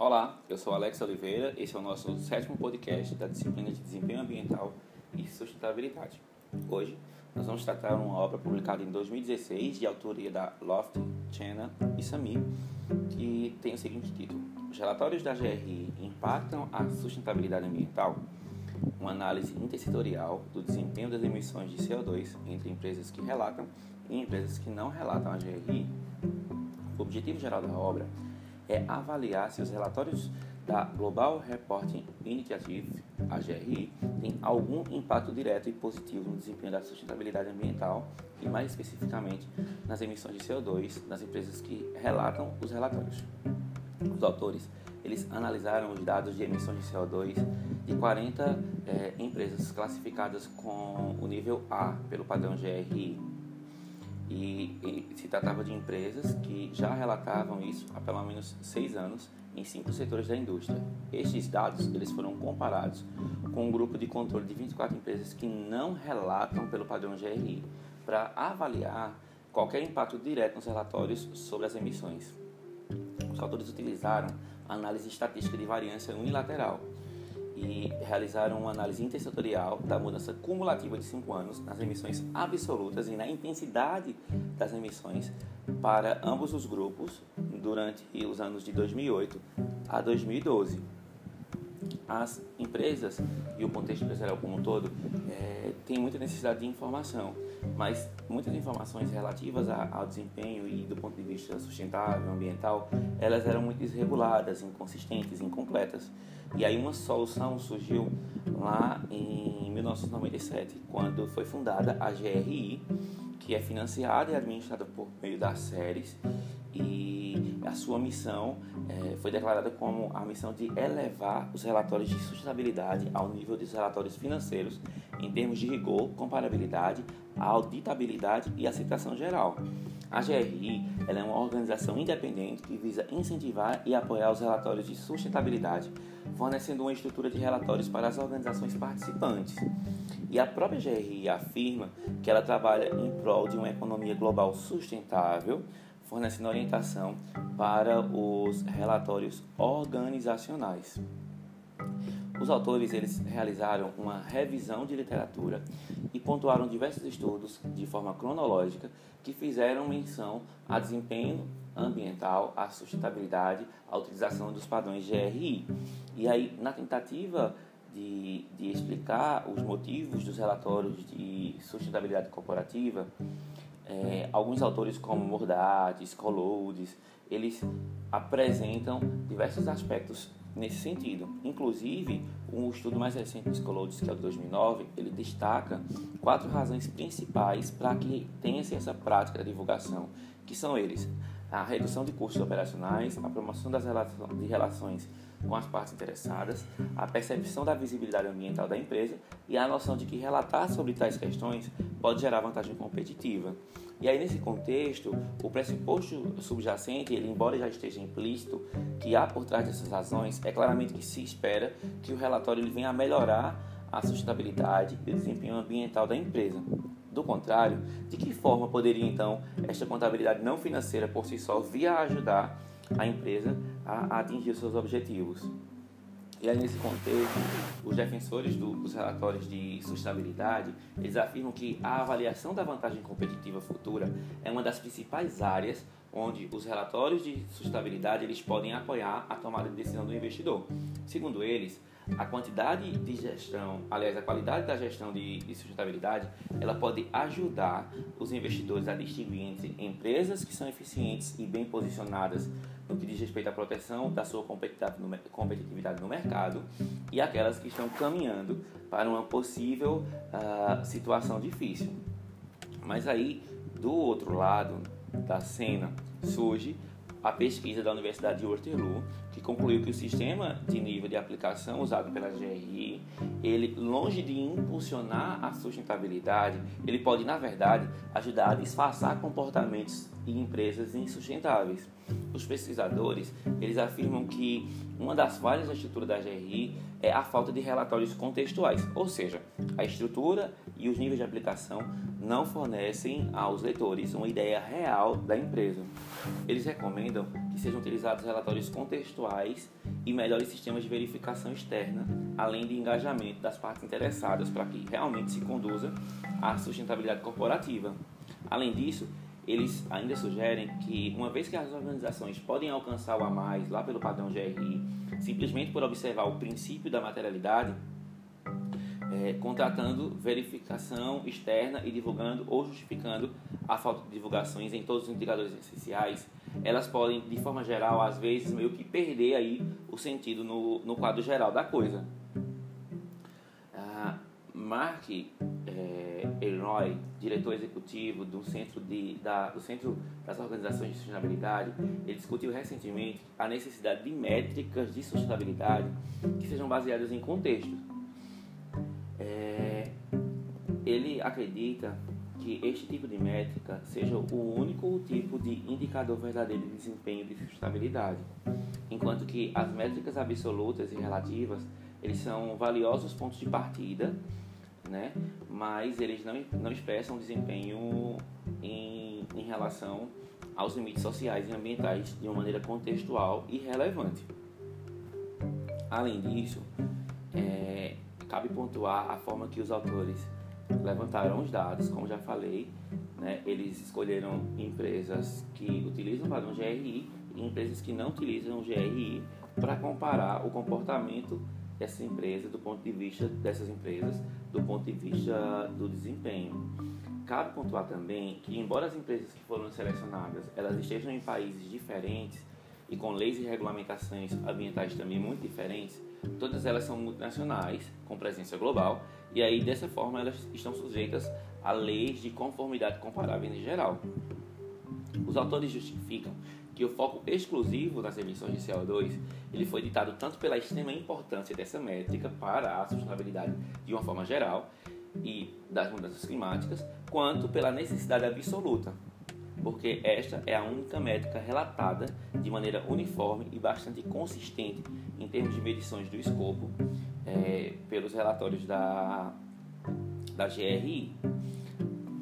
Olá, eu sou Alex Oliveira, esse é o nosso sétimo podcast da disciplina de Desempenho Ambiental e Sustentabilidade. Hoje nós vamos tratar uma obra publicada em 2016 de autoria da Loft, Chena e Sami, que tem o seguinte título: Os relatórios da GRI impactam a sustentabilidade ambiental? Uma análise intersetorial do desempenho das emissões de CO2 entre empresas que relatam e empresas que não relatam a GRI. O objetivo geral da obra é avaliar se os relatórios da Global Reporting Initiative, a GRI, têm algum impacto direto e positivo no desempenho da sustentabilidade ambiental e, mais especificamente, nas emissões de CO2 das empresas que relatam os relatórios. Os autores eles analisaram os dados de emissões de CO2 de 40 é, eh, empresas classificadas com o nível A pelo padrão GRI e, e, se tratava de empresas que já relatavam isso há pelo menos seis anos em cinco setores da indústria. Estes dados eles foram comparados com um grupo de controle de 24 empresas que não relatam pelo padrão GRI para avaliar qualquer impacto direto nos relatórios sobre as emissões. Os autores utilizaram a análise estatística de variância unilateral e realizaram uma análise intersetorial da mudança cumulativa de 5 anos nas emissões absolutas e na intensidade das emissões para ambos os grupos durante os anos de 2008 a 2012. As empresas e o contexto empresarial como um todo é, têm muita necessidade de informação, mas muitas informações relativas ao desempenho e do ponto de vista sustentável, ambiental, elas eram muito desreguladas, inconsistentes, incompletas. E aí uma solução surgiu lá em 1997, quando foi fundada a GRI, que é financiada e administrada por meio das séries e a sua missão é, foi declarada como a missão de elevar os relatórios de sustentabilidade ao nível dos relatórios financeiros em termos de rigor, comparabilidade, auditabilidade e aceitação geral. A GRI é uma organização independente que visa incentivar e apoiar os relatórios de sustentabilidade, fornecendo uma estrutura de relatórios para as organizações participantes. E a própria GRI afirma que ela trabalha em prol de uma economia global sustentável, fornecendo orientação para os relatórios organizacionais. Os autores eles realizaram uma revisão de literatura e pontuaram diversos estudos de forma cronológica que fizeram menção a desempenho ambiental, a sustentabilidade, a utilização dos padrões GRI. E aí, na tentativa de, de explicar os motivos dos relatórios de sustentabilidade corporativa, é, alguns autores como Mordates, Coloudes, eles apresentam diversos aspectos nesse sentido. Inclusive, um estudo mais recente do Scholodis, que é de 2009, ele destaca quatro razões principais para que tenha-se essa prática da divulgação, que são eles a redução de custos operacionais, a promoção das de relações com as partes interessadas, a percepção da visibilidade ambiental da empresa e a noção de que relatar sobre tais questões pode gerar vantagem competitiva. E aí, nesse contexto, o pressuposto subjacente, ele, embora já esteja implícito, que há por trás dessas razões, é claramente que se espera que o relatório ele venha a melhorar a sustentabilidade e o desempenho ambiental da empresa. Do contrário, de que forma poderia então esta contabilidade não financeira por si só vir a ajudar a empresa a, atingir seus objetivos? E aí, nesse contexto, os defensores do, dos relatórios de sustentabilidade, eles afirmam que a avaliação da vantagem competitiva futura é uma das principais áreas onde os relatórios de sustentabilidade eles podem apoiar a tomada de decisão do investidor. Segundo eles, a quantidade de gestão, aliás, a qualidade da gestão de, de, sustentabilidade, ela pode ajudar os investidores a distinguir entre empresas que são eficientes e bem posicionadas no que diz respeito à proteção da sua competitividade no mercado e aquelas que estão caminhando para uma possível uh, situação difícil. Mas aí, do outro lado da cena, surge a pesquisa da Universidade de Waterloo, que concluiu que o sistema de nível de aplicação usado pela GRI, ele longe de impulsionar a sustentabilidade, ele pode na verdade ajudar a disfarçar comportamentos e empresas insustentáveis. Os pesquisadores, eles afirmam que uma das falhas da estrutura da GRI é a falta de relatórios contextuais, ou seja, a estrutura e os níveis de aplicação não fornecem aos leitores uma ideia real da empresa. Eles recomendam sejam utilizados relatórios contextuais e melhores sistemas de verificação externa, além de engajamento das partes interessadas para que realmente se conduza à sustentabilidade corporativa. Além disso, eles ainda sugerem que, uma vez que as organizações podem alcançar o a mais lá pelo padrão GRI, simplesmente por observar o princípio da materialidade, é, contratando verificação externa e divulgando ou justificando a falta de divulgações em todos os indicadores essenciais, elas podem, de forma geral, às vezes, meio que perder aí o sentido no, no quadro geral da coisa. Ah, Mark é, Elroy, diretor executivo do Centro, de, da, do Centro das Organizações de Sustentabilidade, ele discutiu recentemente a necessidade de métricas de sustentabilidade que sejam baseadas em contexto. É, ele acredita que este tipo de métrica seja o único tipo de indicador verdadeiro de desempenho de sustentabilidade, enquanto que as métricas absolutas e relativas eles são valiosos pontos de partida, né? mas eles não, não expressam desempenho em, em relação aos limites sociais e ambientais de uma maneira contextual e relevante. Além disso, é, cabe pontuar a forma que os autores levantaram os dados, como já falei, né, eles escolheram empresas que utilizam o padrão GRI e empresas que não utilizam o GRI para comparar o comportamento dessa empresa do ponto de vista dessas empresas do ponto de vista do desempenho. Cabe pontuar também que embora as empresas que foram selecionadas elas estejam em países diferentes e com leis e regulamentações ambientais também muito diferentes, todas elas são multinacionais com presença global e aí dessa forma elas estão sujeitas a leis de conformidade comparáveis em geral. Os autores justificam que o foco exclusivo nas emissões de CO2 ele foi ditado tanto pela extrema importância dessa métrica para a sustentabilidade de uma forma geral e das mudanças climáticas, quanto pela necessidade absoluta, porque esta é a única métrica relatada de maneira uniforme e bastante consistente em termos de medições do escopo é, pelos relatórios da, da GRI.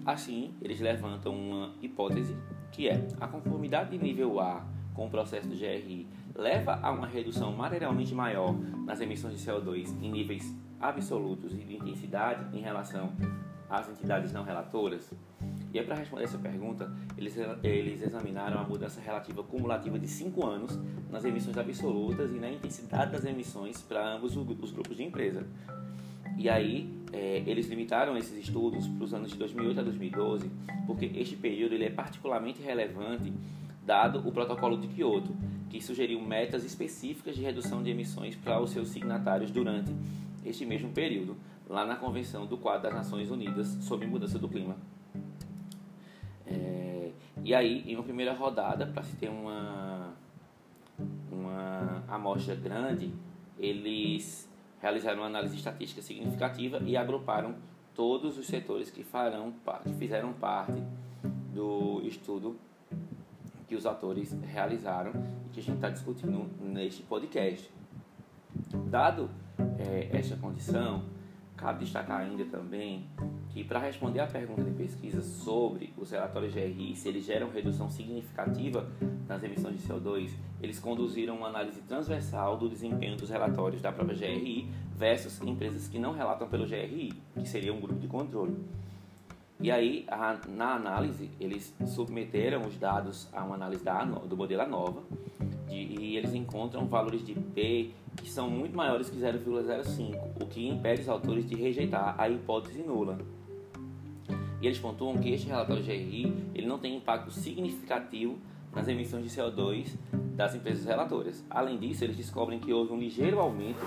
Assim, eles levantam uma hipótese que é a conformidade de nível A com o processo do GRI leva a uma redução materialmente maior nas emissões de CO2 em níveis absolutos e de intensidade em relação às entidades não relatoras? E para responder essa pergunta, eles, eles examinaram a mudança relativa cumulativa de 5 anos nas emissões absolutas e na intensidade das emissões para ambos os grupos de empresa. E aí, é, eles limitaram esses estudos para os anos de 2008 a 2012, porque este período ele é particularmente relevante dado o protocolo de Kyoto, que sugeriu metas específicas de redução de emissões para os seus signatários durante este mesmo período, lá na Convenção do Quadro das Nações Unidas sobre Mudança do Clima. É, e aí, em uma primeira rodada, para se ter uma, uma amostra grande, eles realizaram uma análise estatística significativa e agruparam todos os setores que, farão, que fizeram parte do estudo que os autores realizaram e que a gente está discutindo neste podcast. Dado é, esta condição, cabe destacar ainda também que para responder à pergunta de pesquisa sobre os relatórios GRI, se eles geram redução significativa nas emissões de CO2, eles conduziram uma análise transversal do desempenho dos relatórios da própria GRI versus empresas que não relatam pelo GRI, que seria um grupo de controle. E aí, a, na análise, eles submeteram os dados a uma análise da, do modelo ANOVA de, e eles encontram valores de P que são muito maiores que 0,05, o que impede os autores de rejeitar a hipótese nula. E eles pontuam que este relatório GRI ele não tem impacto significativo nas emissões de CO2 das empresas relatoras. Além disso, eles descobrem que houve um ligeiro aumento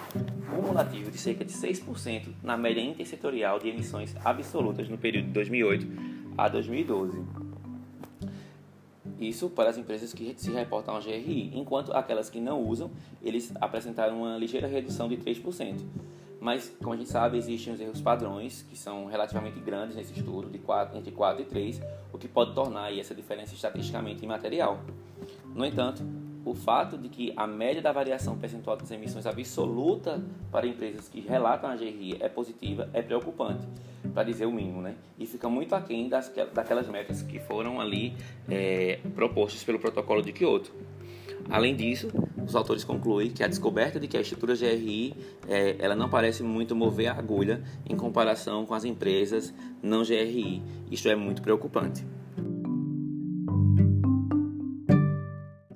cumulativo de cerca de 6% na média intersetorial de emissões absolutas no período de 2008 a 2012. Isso para as empresas que se reportam ao GRI, enquanto aquelas que não usam, eles apresentaram uma ligeira redução de 3%. Mas, como a gente sabe, existem os erros padrões, que são relativamente grandes nesse estudo, de 4, entre 4 e 3, o que pode tornar essa diferença estatisticamente imaterial. No entanto, o fato de que a média da variação percentual das emissões absoluta para empresas que relatam a GRI é positiva é preocupante, para dizer o mínimo, né? E fica muito aquém das, daquelas metas que foram ali é, propostas pelo protocolo de Kyoto. Além disso, os autores concluem que a descoberta de que a estrutura GRI é, ela não parece muito mover a agulha em comparação com as empresas não GRI. Isto é muito preocupante.